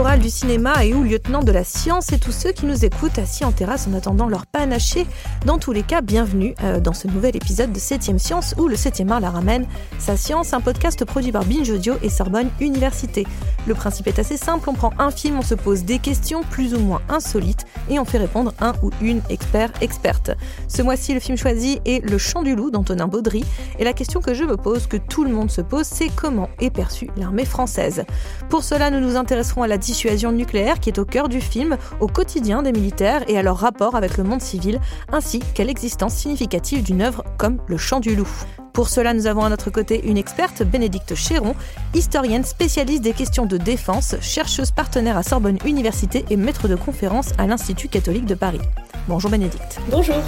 Du cinéma et ou lieutenant de la science et tous ceux qui nous écoutent assis en terrasse en attendant leur panaché. Dans tous les cas, bienvenue euh, dans ce nouvel épisode de 7ème Science où le 7ème art la ramène. Sa science, un podcast produit par Binge Audio et Sorbonne Université. Le principe est assez simple, on prend un film, on se pose des questions plus ou moins insolites et on fait répondre un ou une expert experte. Ce mois-ci, le film choisi est Le Chant du Loup d'Antonin Baudry et la question que je me pose, que tout le monde se pose, c'est comment est perçue l'armée française? Pour cela, nous nous intéresserons à la dissuasion nucléaire qui est au cœur du film, au quotidien des militaires et à leur rapport avec le monde civil, ainsi qu'à l'existence significative d'une œuvre comme Le Chant du Loup. Pour cela, nous avons à notre côté une experte, Bénédicte Chéron, historienne spécialiste des questions de défense, chercheuse partenaire à Sorbonne Université et maître de conférence à l'Institut catholique de Paris. Bonjour Bénédicte. Bonjour.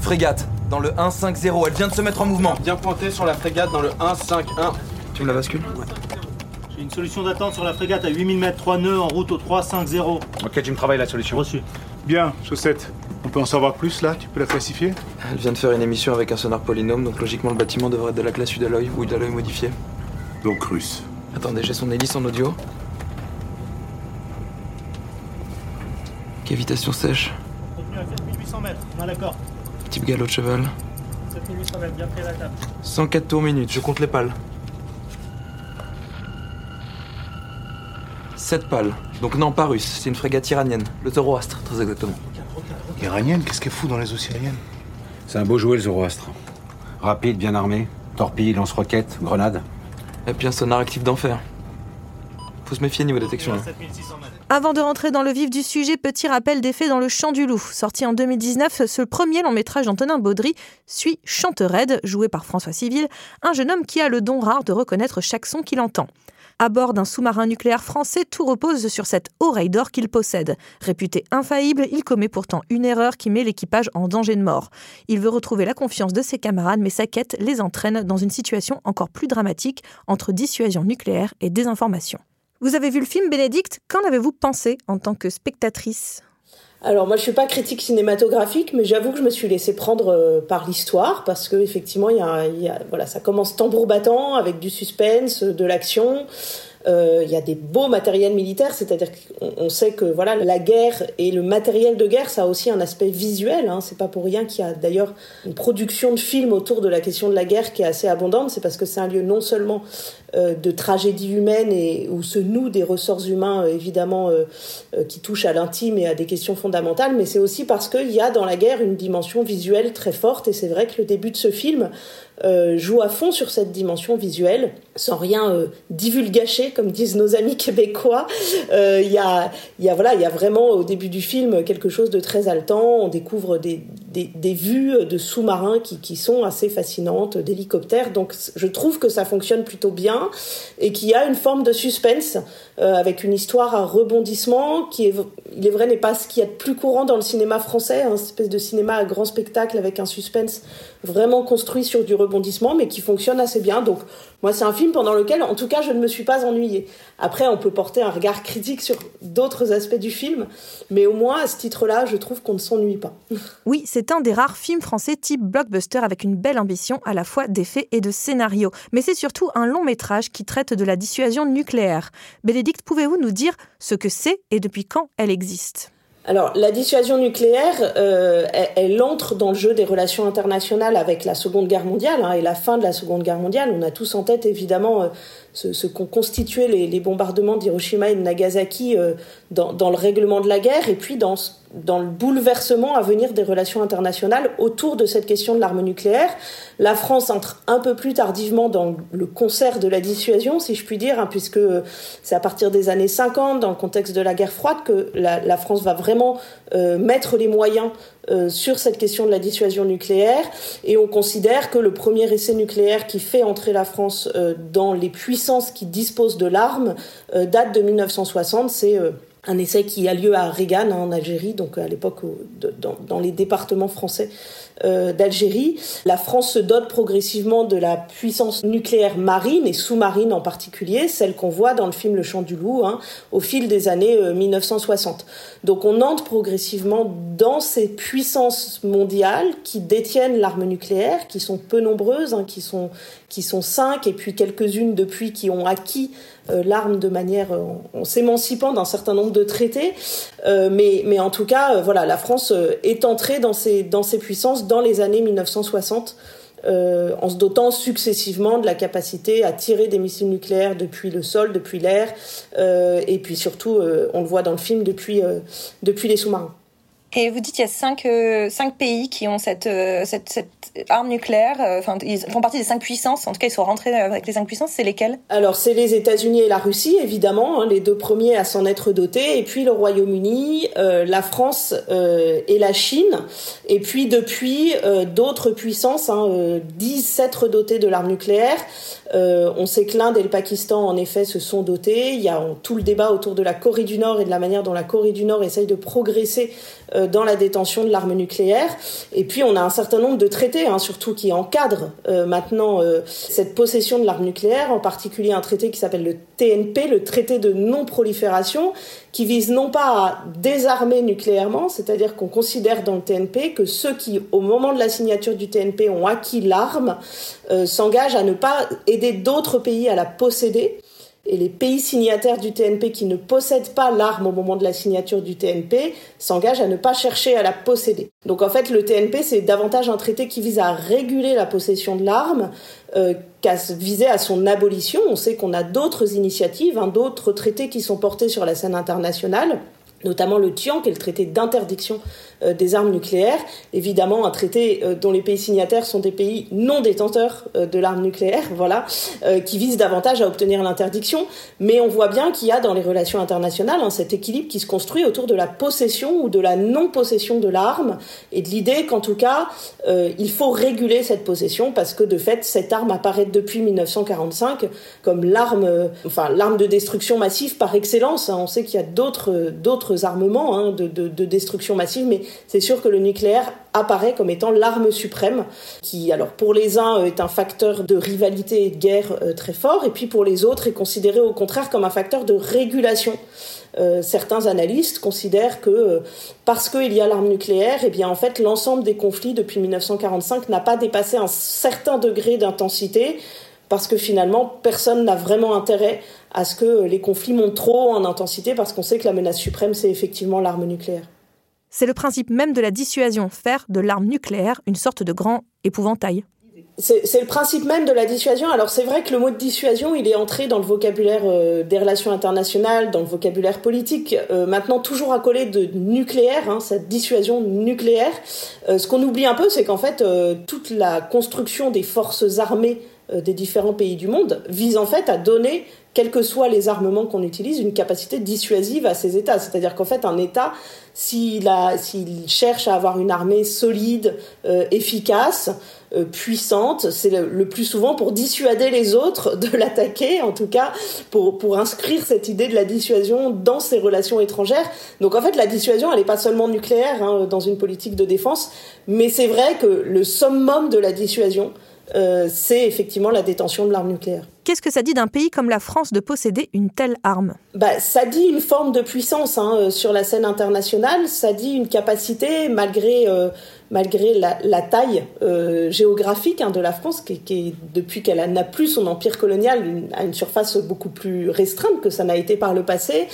Frégate, dans le 1-5-0, elle vient de se mettre en mouvement. Bien pointé sur la frégate dans le 1-5-1. Tu me la bascules? J'ai une solution d'attente sur la frégate à 8000 mètres, 3 nœuds en route au 3-5-0. Ok, tu me travailles la solution. Reçu. Bien, Chaussette. On peut en savoir plus là? Tu peux la classifier? Elle vient de faire une émission avec un sonar polynôme, donc logiquement le bâtiment devrait être de la classe Udaloy ou Udaloy modifié. Donc russe. Attendez, j'ai son hélice en audio. Cavitation sèche. Contenu à 7800 mètres, on a l'accord. Type galop de cheval. 7800 mètres, bien pris à la table. 104 tours minutes, je compte les pales. 7 pales. Donc non, pas russe, c'est une frégate iranienne. Le Zoroastre, très exactement. Iranienne Qu'est-ce qu'elle fout dans les eaux syriennes C'est un beau jouet le Zoroastre. Rapide, bien armé. Torpille, lance-roquettes, grenades. Et puis un sonar actif d'enfer. Niveau hein. là. 7600 mètres. Avant de rentrer dans le vif du sujet, petit rappel des faits dans Le Chant du Loup. Sorti en 2019, ce premier long métrage d'Antonin Baudry suit Chantered, joué par François Civil, un jeune homme qui a le don rare de reconnaître chaque son qu'il entend. À bord d'un sous-marin nucléaire français, tout repose sur cette oreille d'or qu'il possède. Réputé infaillible, il commet pourtant une erreur qui met l'équipage en danger de mort. Il veut retrouver la confiance de ses camarades, mais sa quête les entraîne dans une situation encore plus dramatique entre dissuasion nucléaire et désinformation. Vous avez vu le film Bénédicte, qu'en avez-vous pensé en tant que spectatrice? Alors moi je suis pas critique cinématographique, mais j'avoue que je me suis laissée prendre euh, par l'histoire parce que effectivement il a- voilà ça commence tambour battant avec du suspense, de l'action. Euh, Il y a des beaux matériels militaires, c'est-à-dire qu'on on sait que voilà la guerre et le matériel de guerre, ça a aussi un aspect visuel. Hein. C'est pas pour rien qu'il y a d'ailleurs une production de films autour de la question de la guerre qui est assez abondante. C'est parce que c'est un lieu non seulement euh, de tragédie humaine et où se nouent des ressorts humains euh, évidemment qui touchent à l'intime et à des questions fondamentales, mais c'est aussi parce qu'il y a dans la guerre une dimension visuelle très forte et c'est vrai que le début de ce film euh, joue à fond sur cette dimension visuelle, sans rien euh, comme disent nos amis québécois. Euh, Il y, a, y a voilà, il y a vraiment au début du film quelque chose de très haletant. On découvre des, des, vues de sous-marins qui, qui sont assez fascinantes, d'hélicoptères. Donc je trouve que ça fonctionne plutôt bien et qu'il y a une forme de suspense euh, avec une histoire à rebondissement qui est, il est vrai, n'est pas ce qu'il y a de plus courant dans le cinéma français, hein, cette espèce de cinéma à grand spectacle avec un suspense vraiment construit sur du rebondissement, mais qui fonctionne assez bien. Donc, moi, c'est un film pendant lequel, en tout cas, je ne me suis pas ennuyée. Après, on peut porter un regard critique sur d'autres aspects du film, mais au moins, à ce titre-là, je trouve qu'on ne s'ennuie pas. Oui, c'est un des rares films français type blockbuster avec une belle ambition à la fois d'effets et de scénario. Mais c'est surtout un long métrage qui traite de la dissuasion nucléaire. Bénédicte, pouvez-vous nous dire ce que c'est et depuis quand elle existe? Alors, la dissuasion nucléaire, euh, elle, elle entre dans le jeu des relations internationales avec la Seconde Guerre mondiale hein, et la fin de la Seconde Guerre mondiale. On a tous en tête, évidemment, euh, ce, qu'ont constitué les, bombardements d'Hiroshima et de Nagasaki euh, dans, dans le règlement de la guerre et puis dans, dans le bouleversement à venir des relations internationales autour de cette question de l'arme nucléaire. La France entre un peu plus tardivement dans le concert de la dissuasion, si je puis dire, hein, puisque c'est à partir des années 50, dans le contexte de la guerre froide, que la, France va vraiment euh, mettre les moyens euh, sur cette question de la dissuasion nucléaire. Et on considère que le premier essai nucléaire qui fait entrer la France euh, dans les puissances qui disposent de l'arme date de 1960. C'est un essai qui a lieu à Regan en Algérie, donc à l'époque dans, dans, les départements français euh, d'Algérie. La France se dote progressivement de la puissance nucléaire marine et sous-marine en particulier, celle qu'on voit dans le film Le Chant du Loup, hein, au fil des années 1960. Euh, donc on entre progressivement dans ces puissances mondiales qui détiennent l'arme nucléaire, qui sont peu nombreuses, hein, qui sont qui sont cinq, et puis quelques-unes depuis qui ont acquis euh, l'arme de manière en, s'émancipant d'un certain nombre de traités. mais, mais en tout cas, voilà, la France est entrée dans ces, dans ces puissances dans les années 1960 euh, en se dotant successivement de la capacité à tirer des missiles nucléaires depuis le sol, depuis l'air, euh, et puis surtout, euh, on le voit dans le film, depuis, depuis les sous-marins. Et vous dites qu'il y a cinq, euh, cinq pays qui ont cette, euh, cette, cette, arme nucléaire. Euh, enfin, ils font partie des cinq puissances. En tout cas, ils sont rentrés avec les cinq puissances. C'est lesquels Alors, c'est les États-Unis et la Russie, évidemment, hein, les deux premiers à s'en être dotés. Et puis le Royaume-Uni, la France et la Chine. Et puis depuis, d'autres puissances, hein, 10 s'être dotés de l'arme nucléaire. on sait que l'Inde et le Pakistan, en effet, se sont dotés. Il y a tout le débat autour de la Corée du Nord et de la manière dont la Corée du Nord essaye de progresser euh, dans la détention de l'arme nucléaire. Et puis on a un certain nombre de traités, hein, surtout qui encadrent euh, maintenant euh, cette possession de l'arme nucléaire, en particulier un traité qui s'appelle le TNP, le traité de non-prolifération, qui vise non pas à désarmer nucléairement, c'est-à-dire qu'on considère dans le TNP que ceux qui, au moment de la signature du TNP, ont acquis l'arme, s'engagent à ne pas aider d'autres pays à la posséder et les pays signataires du TNP qui ne possèdent pas l'arme au moment de la signature du TNP s'engagent à ne pas chercher à la posséder. Donc en fait, le TNP, c'est davantage un traité qui vise à réguler la possession de l'arme euh, qu'à viser à son abolition. On sait qu'on a d'autres initiatives, hein, d'autres traités qui sont portés sur la scène internationale notamment le TIAN, qui est le traité d'interdiction euh, des armes nucléaires. Évidemment, un traité euh, dont les pays signataires sont des pays non détenteurs euh, de l'arme nucléaire, voilà, qui vise davantage à obtenir l'interdiction. Mais on voit bien qu'il y a dans les relations internationales hein, cet équilibre qui se construit autour de la possession ou de la non-possession de l'arme et de l'idée qu'en tout cas, il faut réguler cette possession parce que de fait, cette arme apparaît depuis 1945 comme l'arme, enfin l'arme de destruction massive par excellence. Hein. On sait qu'il y a d'autres d'autres armements hein, de, de, de destruction massive, mais c'est sûr que le nucléaire apparaît comme étant l'arme suprême, qui, alors pour les uns, est un facteur de rivalité et de guerre euh, très fort, et puis pour les autres est considéré au contraire comme un facteur de régulation. Euh, certains analystes considèrent que euh, parce qu'il y a l'arme nucléaire, eh bien en fait l'ensemble des conflits depuis 1945 n'a pas dépassé un certain degré d'intensité parce que finalement personne n'a vraiment intérêt à ce que les conflits montent trop en intensité parce qu'on sait que la menace suprême c'est effectivement l'arme nucléaire. C'est le principe même de la dissuasion, faire de l'arme nucléaire une sorte de grand épouvantail. C'est le principe même de la dissuasion. Alors c'est vrai que le mot de dissuasion, il est entré dans le vocabulaire euh, des relations internationales, dans le vocabulaire politique, euh, maintenant toujours accolé de nucléaire, hein, cette dissuasion nucléaire. Euh, ce qu'on oublie un peu, c'est qu'en fait, toute la construction des forces armées des différents pays du monde vise en fait à donner quels que soient les armements qu'on utilise, une capacité dissuasive à ces États. C'est-à-dire qu'en fait, un État, s'il cherche à avoir une armée solide, euh, efficace, euh, puissante, c'est le, plus souvent pour dissuader les autres de l'attaquer, en tout cas pour, pour inscrire cette idée de la dissuasion dans ses relations étrangères. Donc en fait, la dissuasion, elle n'est pas seulement nucléaire hein, dans une politique de défense, mais c'est vrai que le summum de la dissuasion, euh, c'est effectivement la détention de l'arme nucléaire. Qu'est-ce que ça dit d'un pays comme la France de posséder une telle arme? Bah, Ça dit une forme de puissance hein, euh, sur la scène internationale, ça dit une capacité, malgré, euh, malgré la, taille euh, géographique hein, de la France, qui, qui depuis qu'elle n'a plus son empire colonial, a une surface beaucoup plus restreinte que ça n'a été par le passé,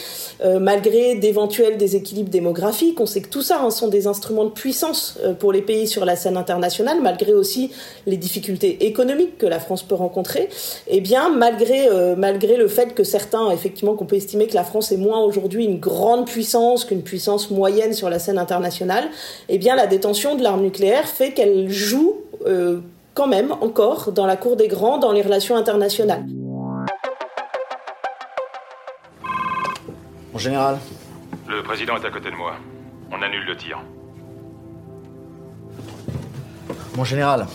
malgré d'éventuels déséquilibres démographiques. On sait que tout ça hein, sont des instruments de puissance pour les pays sur la scène internationale, malgré aussi les difficultés économiques que la France peut rencontrer. Eh bien, malgré, euh, malgré le fait que certains, effectivement, qu'on peut estimer que la France est moins aujourd'hui une grande puissance qu'une puissance moyenne sur la scène internationale, eh bien, la détention de l'arme nucléaire fait qu'elle joue euh, quand même encore dans la cour des grands, dans les relations internationales. Mon général Le président est à côté de moi. On annule le tir. Mon général,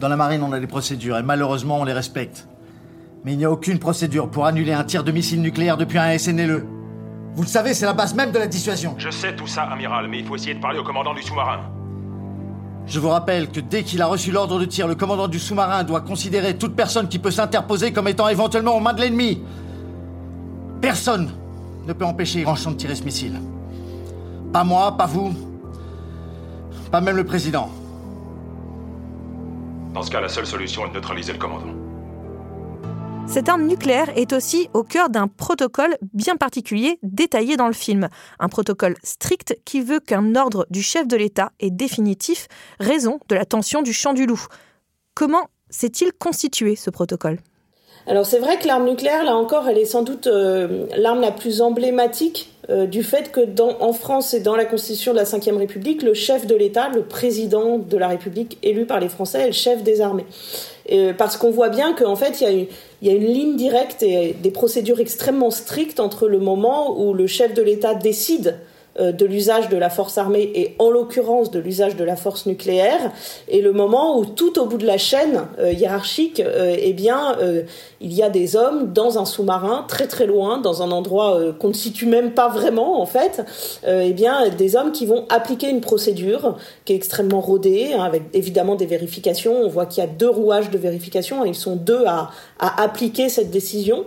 dans la marine, on a des procédures et malheureusement, on les respecte. Mais il n'y a aucune procédure pour annuler un tir de missile nucléaire depuis un SNLE. Vous le savez, c'est la base même de la dissuasion. Je sais tout ça, amiral, mais il faut essayer de parler au commandant du sous-marin. Je vous rappelle que dès qu'il a reçu l'ordre de tir, le commandant du sous-marin doit considérer toute personne qui peut s'interposer comme étant éventuellement aux mains de l'ennemi. Personne ne peut empêcher Ranchon de tirer ce missile. Pas moi, pas vous, pas même le président. Dans ce cas, la seule solution est de neutraliser le commandant. Cette arme nucléaire est aussi au cœur d'un protocole bien particulier détaillé dans le film. Un protocole strict qui veut qu'un ordre du chef de l'État est définitif, raison de la tension du champ du loup. Comment s'est-il constitué ce protocole? Alors c'est vrai que l'arme nucléaire, là encore, elle est sans doute euh, l'arme la plus emblématique euh, du fait que en France et dans la Constitution de la Ve République, le chef de l'État, le président de la République élu par les Français, est le chef des armées. Et, parce qu'on voit bien qu'en fait, il y, a une, ligne directe et des procédures extrêmement strictes entre le moment où le chef de l'État décide euh, de l'usage de la force armée et en l'occurrence de l'usage de la force nucléaire et le moment où tout au bout de la chaîne euh, hiérarchique euh, eh bien il y a des hommes dans un sous-marin très très loin dans un endroit qu'on ne situe même pas vraiment en fait eh bien des hommes qui vont appliquer une procédure qui est extrêmement rodée hein, avec évidemment des vérifications. On voit qu'il y a deux rouages de vérification et ils sont deux à appliquer cette décision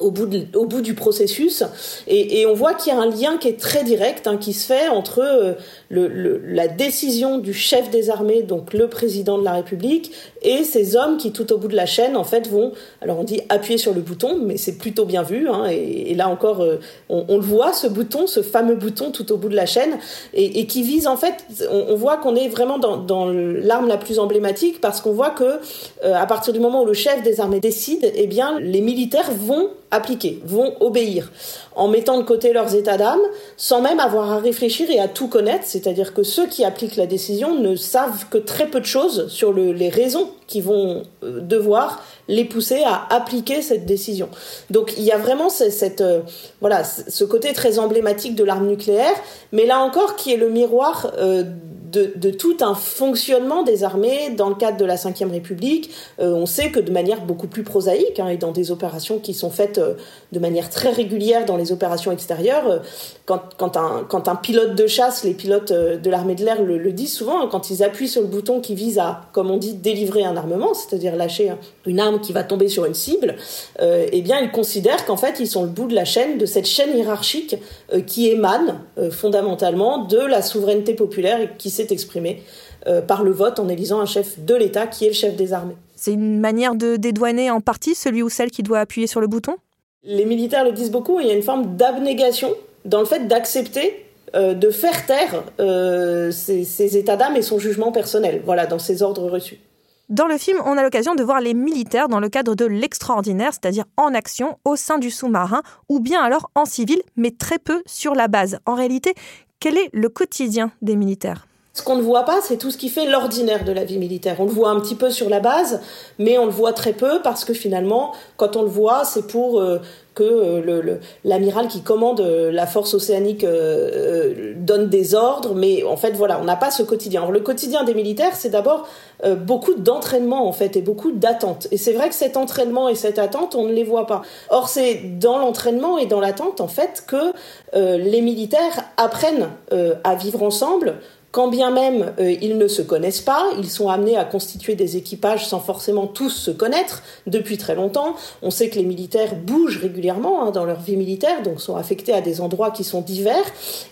au bout, au bout du processus. Et, et on voit qu'il y a un lien qui est très direct, hein, qui se fait entre euh, la décision du chef des armées, donc le président de la République, et ces hommes qui, tout au bout de la chaîne, en fait, vont, alors on dit appuyer sur le bouton, mais c'est plutôt bien vu. Hein, et, là encore, euh, on, le voit, ce bouton, ce fameux bouton tout au bout de la chaîne, et, qui vise, en fait, on, voit qu'on est vraiment dans, dans l'arme la plus emblématique, parce qu'on voit que euh, à partir du moment où le chef des armées décide, eh bien, les militaires vont appliquer, vont obéir, en mettant de côté leurs états d'âme, sans même avoir à réfléchir et à tout connaître, c'est-à-dire que ceux qui appliquent la décision ne savent que très peu de choses sur le, les raisons qui vont euh, devoir les pousser à appliquer cette décision. Donc il y a vraiment cette euh, voilà ce côté très emblématique de l'arme nucléaire, mais là encore qui est le miroir euh, de, tout un fonctionnement des armées dans le cadre de la Ve République. Euh, on sait que de manière beaucoup plus prosaïque, hein, et dans des opérations qui sont faites euh, de manière très régulière dans les opérations extérieures, euh, quand, quand, un, quand un pilote de chasse, les pilotes de l'armée de l'air le, disent souvent, hein, quand ils appuient sur le bouton qui vise à, comme on dit, délivrer un armement, c'est-à-dire lâcher une arme qui va tomber sur une cible, eh bien ils considèrent qu'en fait ils sont le bout de la chaîne, de cette chaîne hiérarchique qui émane fondamentalement de la souveraineté populaire et qui s'est exprimé euh, par le vote en élisant un chef de l'État qui est le chef des armées. C'est une manière de dédouaner en partie celui ou celle qui doit appuyer sur le bouton? Les militaires le disent beaucoup, il y a une forme d'abnégation dans le fait d'accepter euh, de faire taire euh, ses, ses états d'âme et son jugement personnel, voilà, dans ses ordres reçus. Dans le film, on a l'occasion de voir les militaires dans le cadre de l'extraordinaire, c'est-à-dire en action au sein du sous-marin, ou bien alors en civil, mais très peu sur la base. En réalité, quel est le quotidien des militaires? Ce qu'on ne voit pas, c'est tout ce qui fait l'ordinaire de la vie militaire. On le voit un petit peu sur la base, mais on le voit très peu parce que finalement, quand on le voit, c'est pour euh, que euh, l'amiral qui commande euh, la force océanique donne des ordres, mais en fait, voilà, on n'a pas ce quotidien. Le quotidien des militaires, c'est d'abord beaucoup d'entraînement, en fait, et beaucoup d'attente. Et c'est vrai que cet entraînement et cette attente, on ne les voit pas. Or, c'est dans l'entraînement et dans l'attente, en fait, que les militaires apprennent à vivre ensemble, quand bien même euh, ils ne se connaissent pas, ils sont amenés à constituer des équipages sans forcément tous se connaître depuis très longtemps. On sait que les militaires bougent régulièrement hein, dans leur vie militaire, donc sont affectés à des endroits qui sont divers.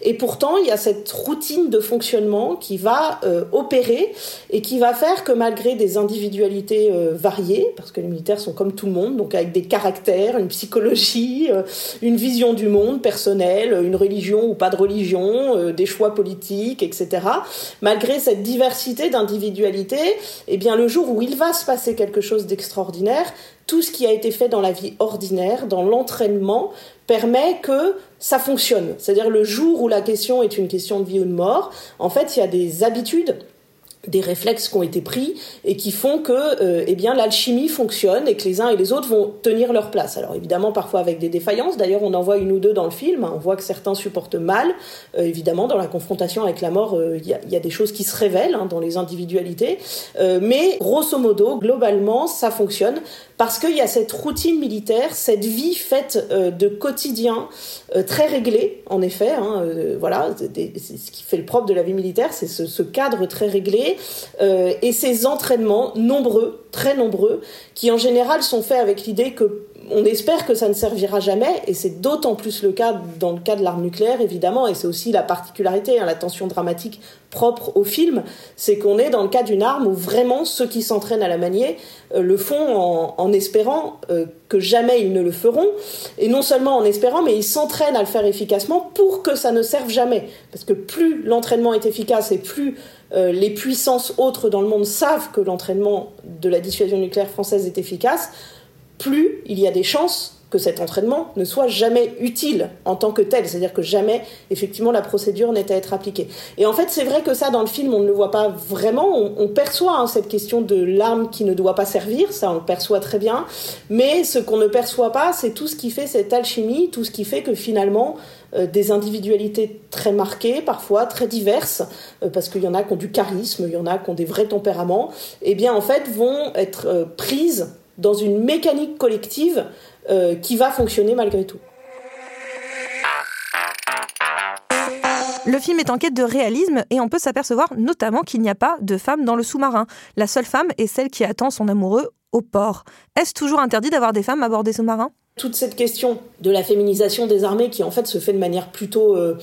Et pourtant, il y a cette routine de fonctionnement qui va euh, opérer et qui va faire que malgré des individualités euh, variées, parce que les militaires sont comme tout le monde, donc avec des caractères, une psychologie, une vision du monde personnelle, une religion ou pas de religion, des choix politiques, etc malgré cette diversité d'individualité, eh bien le jour où il va se passer quelque chose d'extraordinaire, tout ce qui a été fait dans la vie ordinaire, dans l'entraînement, permet que ça fonctionne. C'est-à-dire le jour où la question est une question de vie ou de mort, en fait, il y a des habitudes des réflexes qui ont été pris et qui font que euh, eh bien l'alchimie fonctionne et que les uns et les autres vont tenir leur place. Alors évidemment parfois avec des défaillances. D'ailleurs on en voit une ou deux dans le film. On voit que certains supportent mal. Euh, évidemment dans la confrontation avec la mort, il euh, y, a, y, a, des choses qui se révèlent hein, dans les individualités. Euh, mais grosso modo, globalement, ça fonctionne parce qu'il y a cette routine militaire, cette vie faite euh, de quotidien euh, très réglé, en effet. Hein, euh, voilà, c'est ce qui fait le propre de la vie militaire, c'est ce, ce, cadre très réglé et ces entraînements nombreux, très nombreux, qui en général sont faits avec l'idée que on espère que ça ne servira jamais, et c'est d'autant plus le cas dans le cas de l'arme nucléaire, évidemment, et c'est aussi la particularité, hein, la tension dramatique propre au film, c'est qu'on est dans le cas d'une arme où vraiment ceux qui s'entraînent à la manier euh, le font en, espérant euh, que jamais ils ne le feront, et non seulement en espérant, mais ils s'entraînent à le faire efficacement pour que ça ne serve jamais. Parce que plus l'entraînement est efficace et plus euh, les puissances autres dans le monde savent que l'entraînement de la dissuasion nucléaire française est efficace, plus il y a des chances que cet entraînement ne soit jamais utile en tant que tel, c'est-à-dire que jamais effectivement la procédure n'est à être appliquée. Et en fait, c'est vrai que ça dans le film, on ne le voit pas vraiment. On, perçoit hein, cette question de l'arme qui ne doit pas servir, ça on le perçoit très bien. Mais ce qu'on ne perçoit pas, c'est tout ce qui fait cette alchimie, tout ce qui fait que finalement euh, des individualités très marquées, parfois très diverses, euh, parce qu'il y en a qui ont du charisme, il y en a qui ont des vrais tempéraments, et eh bien en fait vont être euh, prises dans une mécanique collective euh, qui va fonctionner malgré tout. Le film est en quête de réalisme et on peut s'apercevoir notamment qu'il n'y a pas de femme dans le sous-marin. La seule femme est celle qui attend son amoureux au port. Est-ce toujours interdit d'avoir des femmes à bord des sous-marins? Toute cette question de la féminisation des armées qui en fait se fait de manière plutôt... Euh,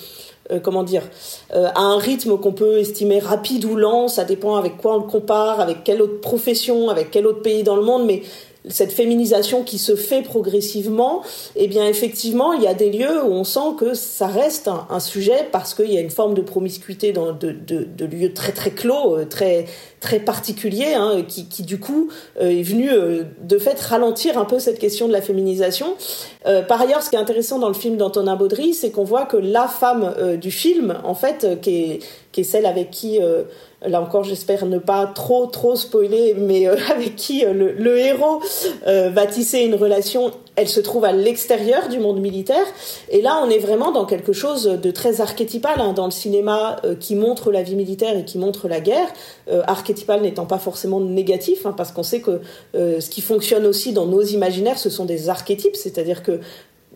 euh, comment dire, à un rythme qu'on peut estimer rapide ou lent, ça dépend avec quoi on le compare, avec quelle autre profession, avec quel autre pays dans le monde, mais cette féminisation qui se fait progressivement, eh bien effectivement, il y a des lieux où on sent que ça reste un, sujet parce qu'il y a une forme de promiscuité dans de, de, lieux très très clos, euh, très très particuliers, hein, qui, qui, du coup euh, est venu euh, de fait ralentir un peu cette question de la féminisation. par ailleurs, ce qui est intéressant dans le film d'Antonin Baudry, c'est qu'on voit que la femme du film, en fait, qui est, qui est celle avec qui là encore j'espère ne pas trop trop spoiler, mais euh, avec qui euh, le, héros euh, va tisser une relation, elle se trouve à l'extérieur du monde militaire. Et là on est vraiment dans quelque chose de très archétypal hein, dans le cinéma qui montre la vie militaire et qui montre la guerre. archétypal n'étant pas forcément négatif, hein, parce qu'on sait que ce qui fonctionne aussi dans nos imaginaires, ce sont des archétypes, c'est-à-dire que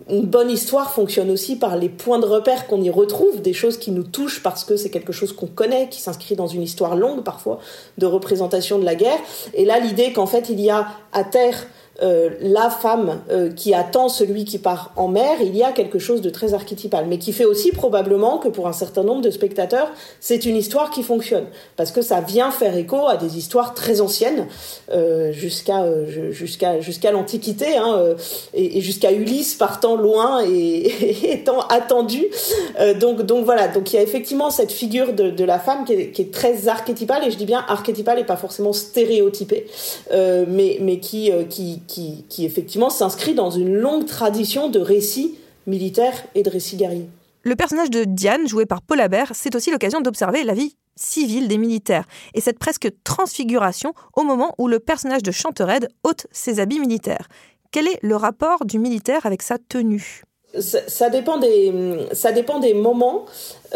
une bonne histoire fonctionne aussi par les points de repère qu'on y retrouve, des choses qui nous touchent parce que c'est quelque chose qu'on connaît, qui s'inscrit dans une histoire longue parfois de représentation de la guerre. Et là, l'idée qu'en fait, il y a à terre euh, la femme euh, qui attend celui qui part en mer, il y a quelque chose de très archétypal, mais qui fait aussi probablement que pour un certain nombre de spectateurs, c'est une histoire qui fonctionne, parce que ça vient faire écho à des histoires très anciennes, euh, jusqu'à jusqu'à jusqu'à l'Antiquité, hein, et, jusqu'à Ulysse partant loin et, étant attendu. donc donc voilà, donc il y a effectivement cette figure de, de la femme qui est, qui est, très archétypale, et je dis bien archétypale et pas forcément stéréotypée, mais mais qui qui qui, effectivement s'inscrit dans une longue tradition de récits militaires et de récits guerriers. Le personnage de Diane, joué par Paul Habert, c'est aussi l'occasion d'observer la vie civile des militaires et cette presque transfiguration au moment où le personnage de Chantered ôte ses habits militaires. Quel est le rapport du militaire avec sa tenue? Ça, dépend des, ça dépend des moments.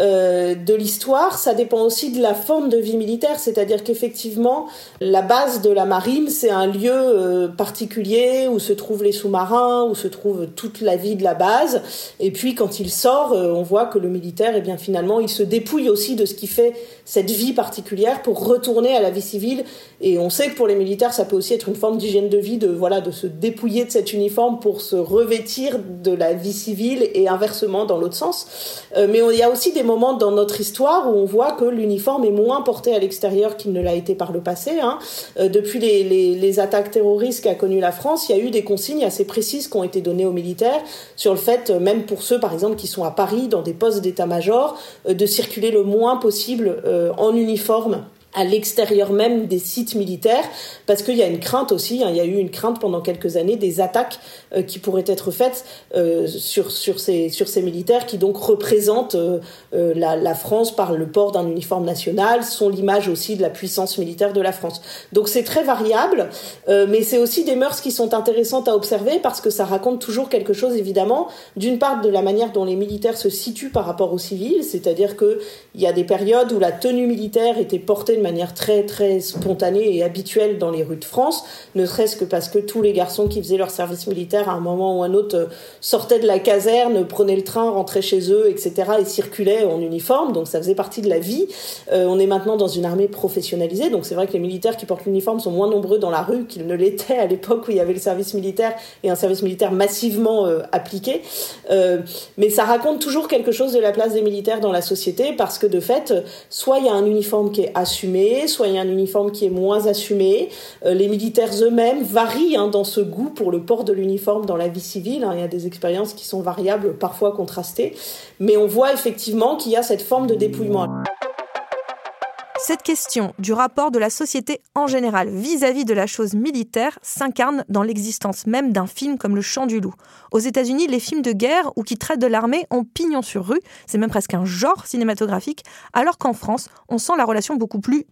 Euh, de l'histoire, ça dépend aussi de la forme de vie militaire, c'est-à-dire qu'effectivement, la base de la marine, c'est un lieu euh, particulier où se trouvent les sous-marins, où se trouve toute la vie de la base. Et puis, quand il sort, euh, on voit que le militaire, eh bien, finalement, il se dépouille aussi de ce qui fait cette vie particulière pour retourner à la vie civile. Et on sait que pour les militaires, ça peut aussi être une forme d'hygiène de vie, de voilà, de se dépouiller de cet uniforme pour se revêtir de la vie civile et inversement dans l'autre sens. mais il y a aussi des moments dans notre histoire où on voit que l'uniforme est moins porté à l'extérieur qu'il ne l'a été par le passé. Hein. Euh, depuis les, attaques terroristes qu'a connu la France, il y a eu des consignes assez précises qui ont été données aux militaires sur le fait, euh, même pour ceux par exemple qui sont à Paris dans des postes d'état-major, euh, de circuler le moins possible en uniforme à l'extérieur même des sites militaires, parce qu'il y a une crainte aussi, hein, il y a eu une crainte pendant quelques années des attaques qui pourraient être faites euh, sur, sur, ces, sur ces militaires qui donc représentent euh, la, la, France par le port d'un uniforme national, sont l'image aussi de la puissance militaire de la France. Donc c'est très variable, mais c'est aussi des mœurs qui sont intéressantes à observer parce que ça raconte toujours quelque chose évidemment, d'une part de la manière dont les militaires se situent par rapport aux civils, c'est-à-dire qu'il y a des périodes où la tenue militaire était portée de manière très très spontanée et habituelle dans les rues de France, ne serait-ce que parce que tous les garçons qui faisaient leur service militaire à un moment ou un autre euh, sortaient de la caserne, prenaient le train, rentraient chez eux, etc. et circulaient en uniforme, donc ça faisait partie de la vie. Euh, on est maintenant dans une armée professionnalisée, donc c'est vrai que les militaires qui portent l'uniforme sont moins nombreux dans la rue qu'ils ne l'étaient à l'époque où il y avait le service militaire et un service militaire massivement euh, appliqué. mais ça raconte toujours quelque chose de la place des militaires dans la société parce que de fait, soit il y a un uniforme qui est assumé, soit il y a un uniforme qui est moins assumé. Les militaires eux-mêmes varient hein, dans ce goût pour le port de l'uniforme dans la vie civile. Hein. Il y a des expériences qui sont variables, parfois contrastées, mais on voit effectivement qu'il y a cette forme de dépouillement. Cette question du rapport de la société en général vis-à-vis de la chose militaire s'incarne dans l'existence même d'un film comme Le Chant du Loup. Aux États-Unis, les films de guerre ou qui traitent de l'armée ont pignon sur rue, c'est même presque un genre cinématographique, alors qu'en France, on sent la relation beaucoup plus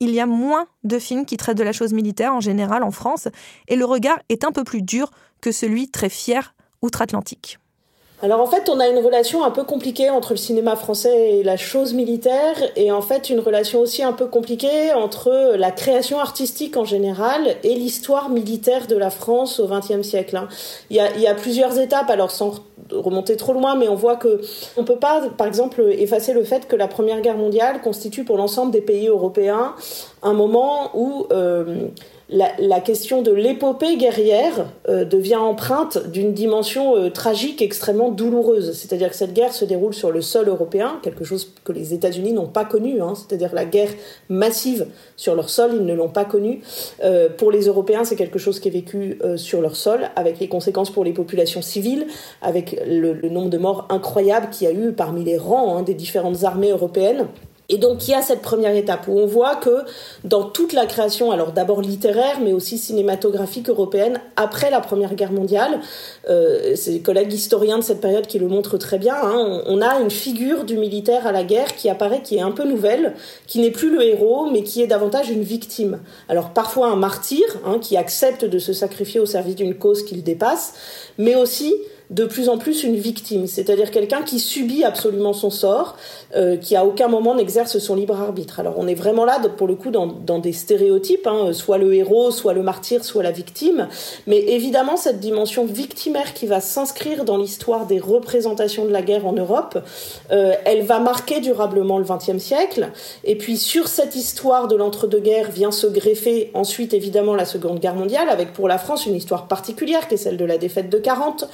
Il y a moins de films qui traitent de la chose militaire en général en France, et le regard est un peu plus dur que celui très fier outre-Atlantique. Alors en fait, on a une relation un peu compliquée entre le cinéma français et la chose militaire, et en fait une relation aussi un peu compliquée entre la création artistique en général et l'histoire militaire de la France au XXe siècle. Hein. Il, y a, il y a plusieurs étapes, alors sans remonter trop loin, mais on voit que on peut pas, par exemple, effacer le fait que la Première Guerre mondiale constitue pour l'ensemble des pays européens un moment où euh, la, question de l'épopée guerrière euh, devient empreinte d'une dimension euh, tragique extrêmement douloureuse. C'est-à-dire que cette guerre se déroule sur le sol européen, quelque chose que les États-Unis n'ont pas connu, hein. c'est-à-dire la guerre massive sur leur sol, ils ne l'ont pas connue. Euh, pour les Européens, c'est quelque chose qui est vécu sur leur sol, avec les conséquences pour les populations civiles, avec le, nombre de morts incroyables qu'il y a eu parmi les rangs hein, des différentes armées européennes. Et donc il y a cette première étape où on voit que dans toute la création, alors d'abord littéraire, mais aussi cinématographique européenne, après la Première Guerre mondiale, euh, c'est les collègues historiens de cette période qui le montrent très bien, hein, on, a une figure du militaire à la guerre qui apparaît, qui est un peu nouvelle, qui n'est plus le héros, mais qui est davantage une victime. Alors parfois un martyr, hein, qui accepte de se sacrifier au service d'une cause qu'il dépasse, mais aussi de plus en plus une victime, c'est-à-dire quelqu'un qui subit absolument son sort, euh, qui à aucun moment n'exerce son libre arbitre. Alors on est vraiment là, pour le coup, dans, des stéréotypes, hein, soit le héros, soit le martyr, soit la victime, mais évidemment cette dimension victimaire qui va s'inscrire dans l'histoire des représentations de la guerre en Europe, euh, elle va marquer durablement le XXe siècle, et puis sur cette histoire de l'entre-deux-guerres vient se greffer ensuite évidemment la Seconde Guerre mondiale, avec pour la France une histoire particulière qui est celle de la défaite de 40,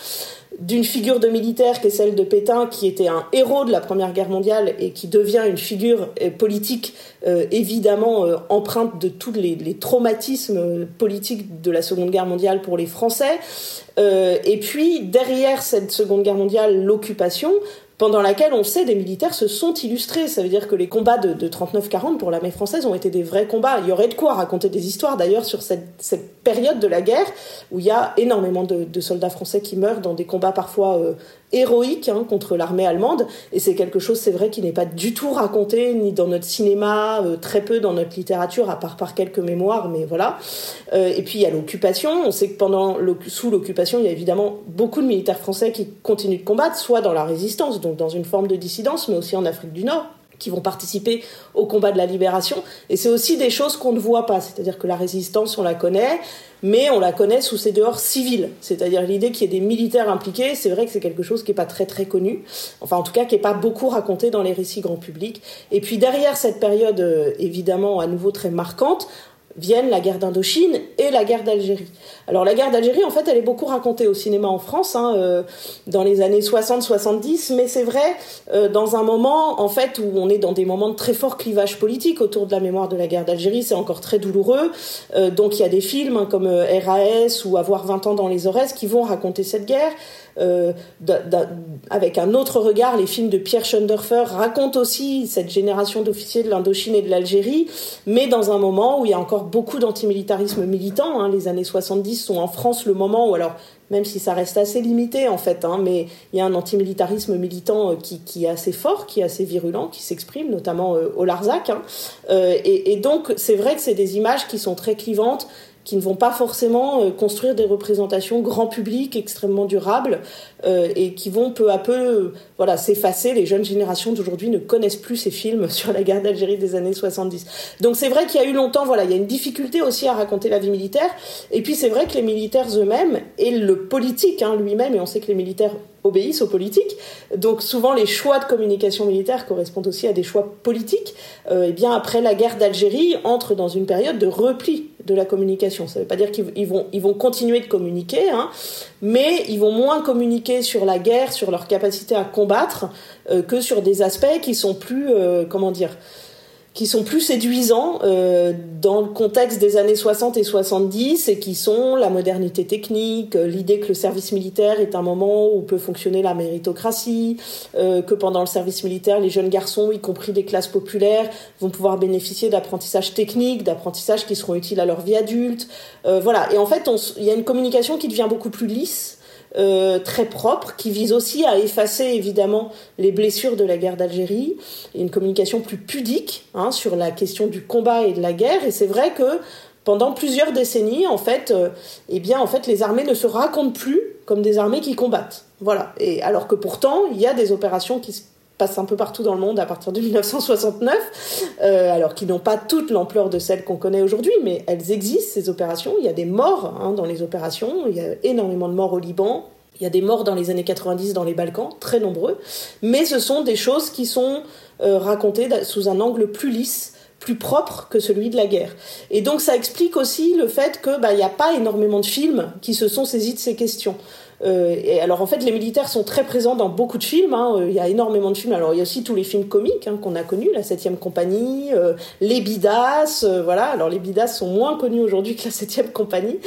d'une figure de militaire qui est celle de Pétain, qui était un héros de la Première Guerre mondiale et qui devient une figure euh, politique euh, évidemment euh, empreinte de tous les, traumatismes politiques de la Seconde Guerre mondiale pour les Français. et puis derrière cette Seconde Guerre mondiale, l'occupation, pendant laquelle on sait des militaires se sont illustrés. Ça veut dire que les combats de, de 39-40 pour l'armée française ont été des vrais combats. Il y aurait de quoi raconter des histoires d'ailleurs sur cette, période de la guerre où il y a énormément de, soldats français qui meurent dans des combats parfois euh, héroïque hein, contre l'armée allemande. Et c'est quelque chose, c'est vrai, qui n'est pas du tout raconté, ni dans notre cinéma, euh, très peu dans notre littérature, à part par quelques mémoires, mais voilà. Euh, et puis il y a l'occupation. On sait que pendant sous l'occupation, il y a évidemment beaucoup de militaires français qui continuent de combattre, soit dans la résistance, donc dans une forme de dissidence, mais aussi en Afrique du Nord qui vont participer au combat de la libération. Et c'est aussi des choses qu'on ne voit pas. C'est-à-dire que la résistance, on la connaît, mais on la connaît sous ses dehors civils. C'est-à-dire l'idée qu'il y ait des militaires impliqués, c'est vrai que c'est quelque chose qui n'est pas très très connu. Enfin, en tout cas, qui n'est pas beaucoup raconté dans les récits grand public. Et puis derrière cette période, euh, évidemment, à nouveau très marquante, viennent la guerre d'Indochine et la guerre d'Algérie. Alors la guerre d'Algérie, en fait, elle est beaucoup racontée au cinéma en France hein, euh, dans les années 60-70, mais c'est vrai euh, dans un moment en fait où on est dans des moments de très fort clivage politique autour de la mémoire de la guerre d'Algérie, c'est encore très douloureux. Euh, donc il y a des films hein, comme RAS ou Avoir 20 ans dans les Aurès qui vont raconter cette guerre. Avec un autre regard, les films de Pierre Schoendorfer racontent aussi cette génération d'officiers de l'Indochine et de l'Algérie, mais dans un moment où il y a encore beaucoup d'antimilitarisme militant. Hein. Les années 70 sont en France le moment où, alors même si ça reste assez limité en fait, hein, mais il y a un antimilitarisme militant euh, qui, est assez fort, qui est assez virulent, qui s'exprime notamment euh, au Larzac. Hein. Euh, et, donc c'est vrai que c'est des images qui sont très clivantes qui ne vont pas forcément euh, construire des représentations grand public extrêmement durables euh, et qui vont peu à peu euh, voilà s'effacer. Les jeunes générations d'aujourd'hui ne connaissent plus ces films sur la guerre d'Algérie des années 70. Donc c'est vrai qu'il y a eu longtemps voilà il y a une difficulté aussi à raconter la vie militaire et puis c'est vrai que les militaires eux-mêmes et le politique hein, lui-même et on sait que les militaires obéissent aux politiques. Donc souvent les choix de communication militaire correspondent aussi à des choix politiques. Euh, et bien après la guerre d'Algérie entre dans une période de repli de la communication. Ça ne veut pas dire qu'ils vont, ils vont continuer de communiquer, hein, mais ils vont moins communiquer sur la guerre, sur leur capacité à combattre, euh, que sur des aspects qui sont plus, euh, comment dire, qui sont plus séduisants euh, dans le contexte des années 60 et 70 et qui sont la modernité technique, euh, l'idée que le service militaire est un moment où peut fonctionner la méritocratie, euh, que pendant le service militaire, les jeunes garçons, y compris des classes populaires, vont pouvoir bénéficier d'apprentissages techniques, d'apprentissages qui seront utiles à leur vie adulte. Euh, voilà. Et en fait, il y a une communication qui devient beaucoup plus lisse euh, très propre, qui vise aussi à effacer évidemment les blessures de la guerre d'Algérie, une communication plus pudique hein, sur la question du combat et de la guerre. Et c'est vrai que pendant plusieurs décennies, en fait, euh, eh bien, en fait, les armées ne se racontent plus comme des armées qui combattent. Voilà. Et alors que pourtant, il y a des opérations qui se passent un peu partout dans le monde à partir de 1969, euh, alors qui n'ont pas toute l'ampleur de celles qu'on connaît aujourd'hui, mais elles existent, ces opérations. Il y a des morts hein, dans les opérations, il y a énormément de morts au Liban, il y a des morts dans les années 90 dans les Balkans, très nombreux, mais ce sont des choses qui sont euh, racontées sous un angle plus lisse, plus propre que celui de la guerre. Et donc ça explique aussi le fait que bah, il n'y a pas énormément de films qui se sont saisis de ces questions. Euh, et alors en fait, les militaires sont très présents dans beaucoup de films. Hein. Il y a énormément de films. Alors il y a aussi tous les films comiques hein, qu'on a connus, la 7 compagnie, euh, les Bidas. Euh, voilà. Alors les Bidas sont moins connus aujourd'hui que la 7 compagnie.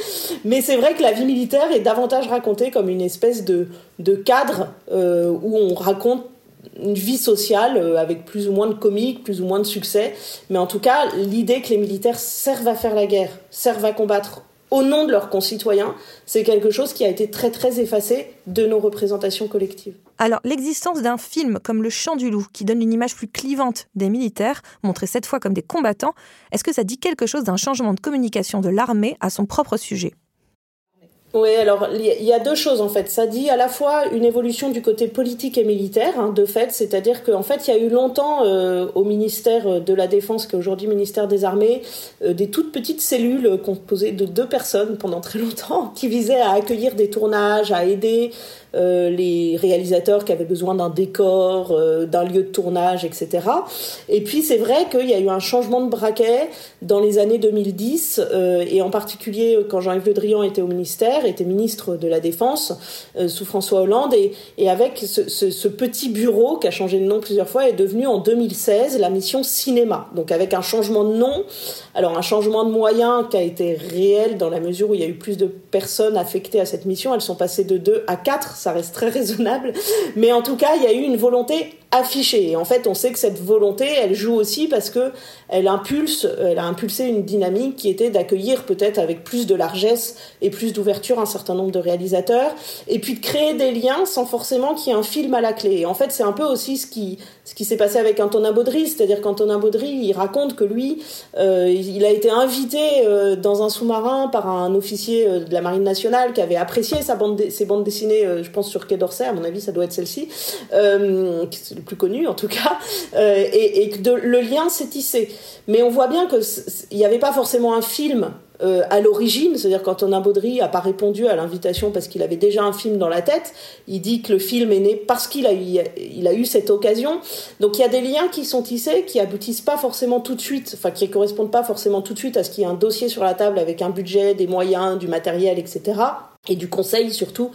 Mais c'est vrai que la vie militaire est davantage racontée comme une espèce de, de cadre euh, où on raconte une vie sociale euh, avec plus ou moins de comiques, plus ou moins de succès. Mais en tout cas, l'idée que les militaires servent à faire la guerre, servent à combattre au nom de leurs concitoyens, c'est quelque chose qui a été très très effacé de nos représentations collectives. Alors, l'existence d'un film comme Le Chant du Loup, qui donne une image plus clivante des militaires, montrés cette fois comme des combattants, est-ce que ça dit quelque chose d'un changement de communication de l'armée à son propre sujet? Oui, alors il y a deux choses en fait. Ça dit à la fois une évolution du côté politique et militaire, hein, de fait, c'est-à-dire qu'en fait il y a eu longtemps euh, au ministère de la Défense, qui est aujourd'hui ministère des Armées, euh, des toutes petites cellules composées de deux personnes pendant très longtemps, qui visaient à accueillir des tournages, à aider euh, les réalisateurs qui avaient besoin d'un décor, euh, d'un lieu de tournage, etc. Et puis c'est vrai qu'il y a eu un changement de braquet dans les années 2010, euh, et en particulier quand Jean-Yves Le Drian était au ministère, était ministre de la Défense sous François Hollande, et, avec ce, ce, ce, petit bureau qui a changé de nom plusieurs fois est devenu en 2016 la mission cinéma. Donc avec un changement de nom, alors un changement de moyens qui a été réel dans la mesure où il y a eu plus de personnes affectées à cette mission, elles sont passées de 2 à 4 ça reste très raisonnable. Mais en tout cas, il y a eu une volonté affichée. Et en fait, on sait que cette volonté, elle joue aussi parce que elle a impulsé une dynamique qui était d'accueillir peut-être avec plus de largesse et plus d'ouverture un certain nombre de réalisateurs, et puis de créer des liens sans forcément qu'il y ait un film à la clé. Et en fait, c'est un peu aussi ce qui, ce qui s'est passé avec Antonin Baudry, c'est-à-dire qu'Antonin Baudry, il raconte que lui, euh, il a été invité euh, dans un sous-marin par un officier euh, de la Marine nationale qui avait apprécié ses bandes dessinées, je pense sur Quai d'Orsay, à mon avis, ça doit être celle-ci, c'est le plus connu en tout cas, et, que le lien s'est tissé. Mais on voit bien qu'il n'y avait pas forcément un film euh, à l'origine, c'est-à-dire quand Baudry n'a pas répondu à l'invitation parce qu'il avait déjà un film dans la tête, il dit que le film est né parce qu'il a, eu, a cette occasion. Donc il y a des liens qui sont tissés, qui aboutissent pas forcément tout de suite, enfin qui correspondent pas forcément tout de suite à ce qu'il y ait un dossier sur la table avec un budget, des moyens, du matériel, etc et du conseil surtout.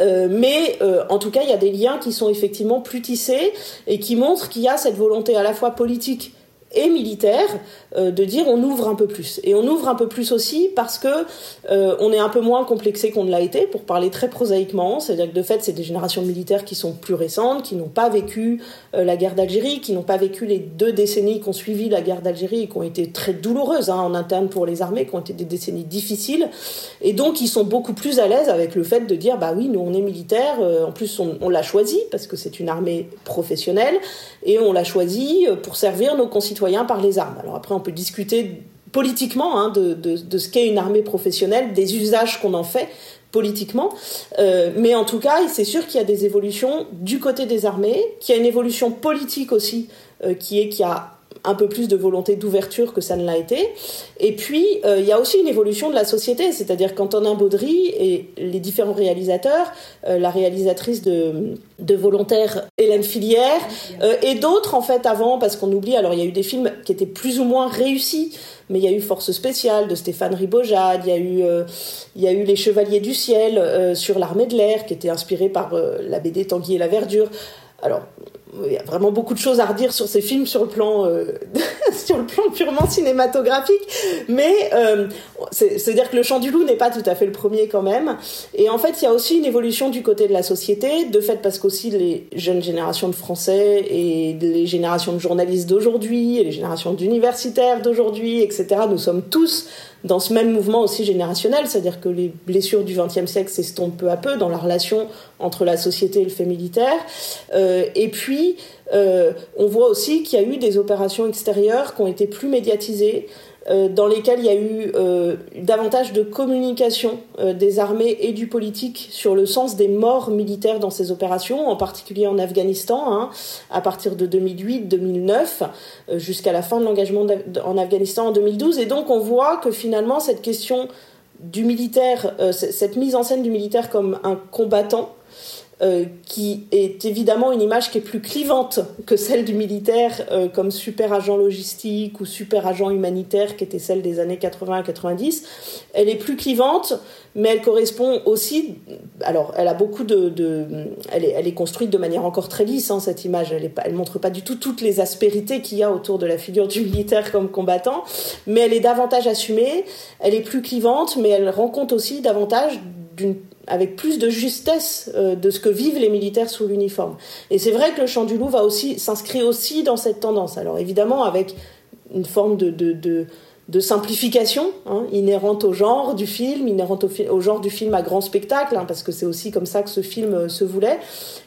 Euh, mais euh, en tout cas, il y a des liens qui sont effectivement plus tissés et qui montrent qu'il y a cette volonté à la fois politique et militaire euh, de dire on ouvre un peu plus. Et on ouvre un peu plus aussi parce que euh, on est un peu moins complexé qu'on ne l'a été pour parler très prosaïquement. C'est-à-dire que de fait c'est des générations militaires qui sont plus récentes qui n'ont pas vécu euh, la guerre d'Algérie qui n'ont pas vécu les deux décennies qui ont suivi la guerre d'Algérie qui ont été très douloureuses hein, en interne pour les armées qui ont été des décennies difficiles. Et donc ils sont beaucoup plus à l'aise avec le fait de dire bah oui nous on est militaire en plus on, on l'a choisi parce que c'est une armée professionnelle et on l'a choisi pour servir nos concitoyens par les armes. Alors après, on peut discuter politiquement hein, de, ce qu'est une armée professionnelle, des usages qu'on en fait politiquement. Euh, mais en tout cas, c'est sûr qu'il y a des évolutions du côté des armées, qu'il y a une évolution politique aussi, euh, qui est qu'il a un peu plus de volonté d'ouverture que ça ne l'a été. Et puis, euh, il y a aussi une évolution de la société, c'est-à-dire qu'Antonin Baudry et les différents réalisateurs, euh, la réalisatrice de, de Volontaire, Hélène Filière, euh, et d'autres en fait avant, parce qu'on oublie, alors il y a eu des films qui étaient plus ou moins réussis, mais il y a eu Force spéciale de Stéphane Ribojade, il y a eu, il y a eu Les Chevaliers du ciel sur l'armée de l'air, qui était inspiré par la BD Tanguy et la verdure. Alors, il y a vraiment beaucoup de choses à redire sur ces films sur le plan euh, sur le plan purement cinématographique. Mais euh, c'est à dire que le chant du loup n'est pas tout à fait le premier quand même. Et en fait il y a aussi une évolution du côté de la société de fait parce qu'aussi les jeunes générations de français et les générations de journalistes d'aujourd'hui et les générations d'universitaires d'aujourd'hui etc nous sommes tous dans ce même mouvement aussi générationnel, c'est-à-dire que les blessures du XXe siècle s'estompent peu à peu dans la relation entre la société et le fait militaire. Euh, et puis, euh, on voit aussi qu'il y a eu des opérations extérieures qui ont été plus médiatisées, dans lesquels il y a eu euh, davantage de communication euh, des armées et du politique sur le sens des morts militaires dans ces opérations, en particulier en Afghanistan, hein, à partir de 2008-2009, jusqu'à la fin de l'engagement en Afghanistan en 2012. Et donc on voit que finalement cette question du militaire, cette mise en scène du militaire comme un combattant, euh, qui est évidemment une image qui est plus clivante que celle du militaire euh, comme super agent logistique ou super agent humanitaire qui était celle des années 80 à 90. Elle est plus clivante, mais elle correspond aussi. Alors, elle a beaucoup de. elle, est, construite de manière encore très lisse, hein, cette image. Elle, elle montre pas du tout toutes les aspérités qu'il y a autour de la figure du militaire comme combattant, mais elle est davantage assumée, elle est plus clivante, mais elle rend compte aussi davantage d'une avec plus de justesse euh, de ce que vivent les militaires sous l'uniforme. Et c'est vrai que le chant du loup va aussi s'inscrit aussi dans cette tendance. Alors évidemment avec une forme de, de, de, de simplification hein, inhérente au genre du film, inhérente au, genre du film à grand spectacle, hein, parce que c'est aussi comme ça que ce film euh, se voulait.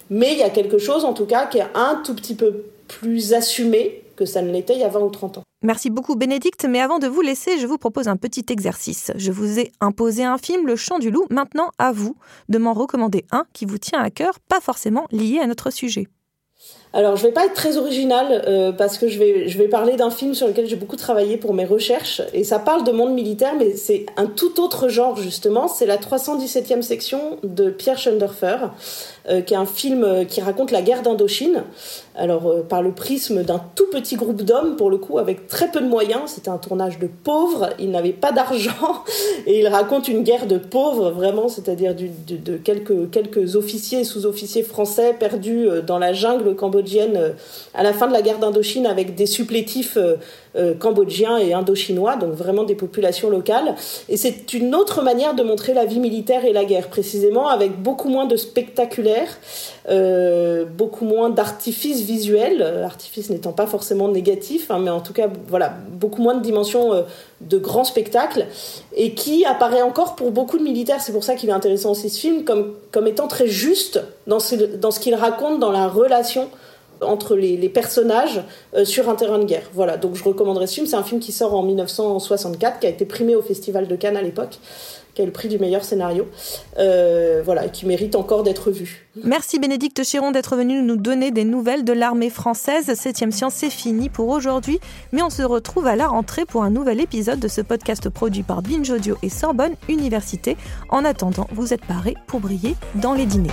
Mais il y a quelque chose en tout cas qui est un tout petit peu plus assumé que ça ne l'était il y a 20 ou 30 ans. Merci beaucoup Bénédicte, mais avant de vous laisser, je vous propose un petit exercice. Je vous ai imposé un film, Le Chant du Loup, maintenant à vous de m'en recommander un qui vous tient à cœur, pas forcément lié à notre sujet. Alors, je vais pas être très originale euh, parce que je vais, parler d'un film sur lequel j'ai beaucoup travaillé pour mes recherches et ça parle de monde militaire, mais c'est un tout autre genre justement. C'est la 317e section de Pierre Schoenderfer, qui est un film euh, qui raconte la guerre d'Indochine. Alors, euh, par le prisme d'un tout petit groupe d'hommes, pour le coup, avec très peu de moyens. C'était un tournage de pauvres, ils n'avaient pas d'argent, et il raconte une guerre de pauvres, vraiment, c'est-à-dire de, de, quelques, quelques officiers et sous-officiers français perdus dans la jungle cambodgienne à la fin de la guerre d'Indochine avec des supplétifs euh, cambodgiens et indochinois, donc vraiment des populations locales. Et c'est une autre manière de montrer la vie militaire et la guerre, précisément avec beaucoup moins de spectaculaire, euh, beaucoup moins d'artifice visuel, artifice n'étant pas forcément négatif, hein, mais en tout cas, voilà, beaucoup moins de dimensions euh, de grands spectacles, et qui apparaît encore pour beaucoup de militaires, c'est pour ça qu'il est intéressant aussi ce film, comme, comme étant très juste dans ce, dans ce qu'il raconte dans la relation entre les, personnages euh, sur un terrain de guerre. Voilà, donc je recommanderais ce film. C'est un film qui sort en 1964, qui a été primé au Festival de Cannes à l'époque, qui a le prix du meilleur scénario. Euh, voilà, et qui mérite encore d'être vu. Merci Bénédicte Chiron d'être venu nous donner des nouvelles de l'armée française. Septième Science, c'est fini pour aujourd'hui, mais on se retrouve à la rentrée pour un nouvel épisode de ce podcast produit par Binge Audio et Sorbonne Université. En attendant, vous êtes parés pour briller dans les dîners.